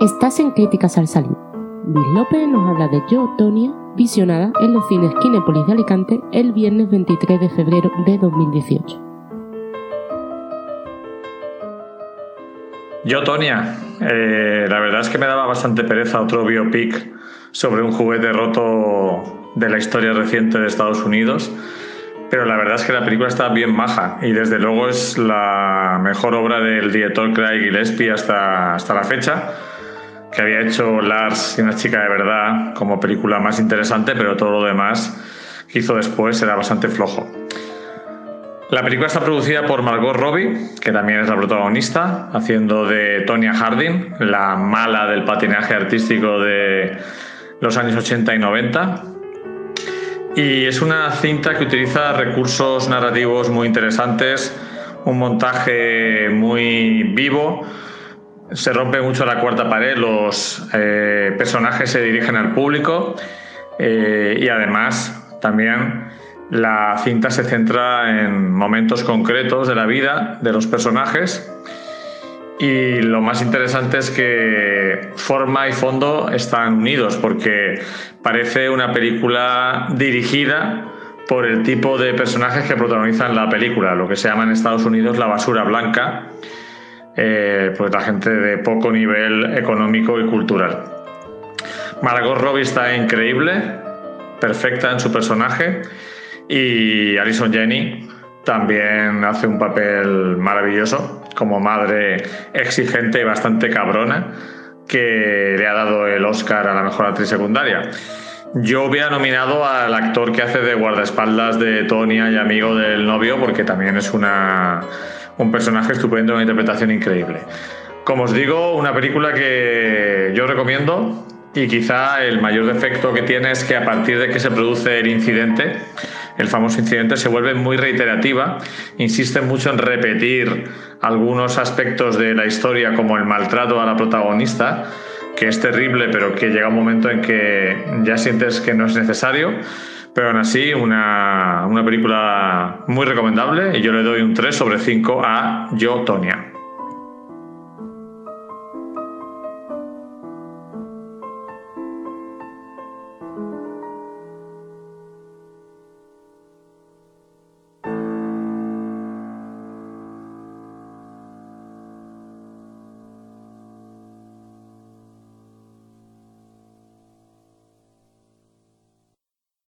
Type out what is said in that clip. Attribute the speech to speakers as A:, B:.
A: Estás en Críticas al Salir. Luis López nos habla de Yo, Tonia, visionada en los cines Kinépolis de Alicante el viernes 23 de febrero de 2018.
B: Yo, Tonia, la verdad es que me daba bastante pereza otro biopic sobre un juguete roto de la historia reciente de Estados Unidos, pero la verdad es que la película está bien maja y desde luego es la mejor obra del director Craig Gillespie hasta, hasta la fecha que había hecho Lars y una chica de verdad como película más interesante, pero todo lo demás que hizo después era bastante flojo. La película está producida por Margot Robbie, que también es la protagonista, haciendo de Tonya Harding, la mala del patinaje artístico de los años 80 y 90. Y es una cinta que utiliza recursos narrativos muy interesantes, un montaje muy vivo, se rompe mucho la cuarta pared, los eh, personajes se dirigen al público eh, y además también la cinta se centra en momentos concretos de la vida de los personajes. Y lo más interesante es que forma y fondo están unidos porque parece una película dirigida por el tipo de personajes que protagonizan la película, lo que se llama en Estados Unidos la basura blanca eh, pues la gente de poco nivel económico y cultural. Margot Robbie está increíble, perfecta en su personaje y Alison Jenny también hace un papel maravilloso como madre exigente y bastante cabrona que le ha dado el Oscar a la mejor actriz secundaria. Yo hubiera nominado al actor que hace de guardaespaldas de Tonya y amigo del novio porque también es una un personaje estupendo, una interpretación increíble. Como os digo, una película que yo recomiendo y quizá el mayor defecto que tiene es que a partir de que se produce el incidente, el famoso incidente, se vuelve muy reiterativa, insiste mucho en repetir algunos aspectos de la historia como el maltrato a la protagonista, que es terrible pero que llega un momento en que ya sientes que no es necesario pero aún así, una, una película muy recomendable y yo le doy un 3 sobre 5 a Yo, Tonia.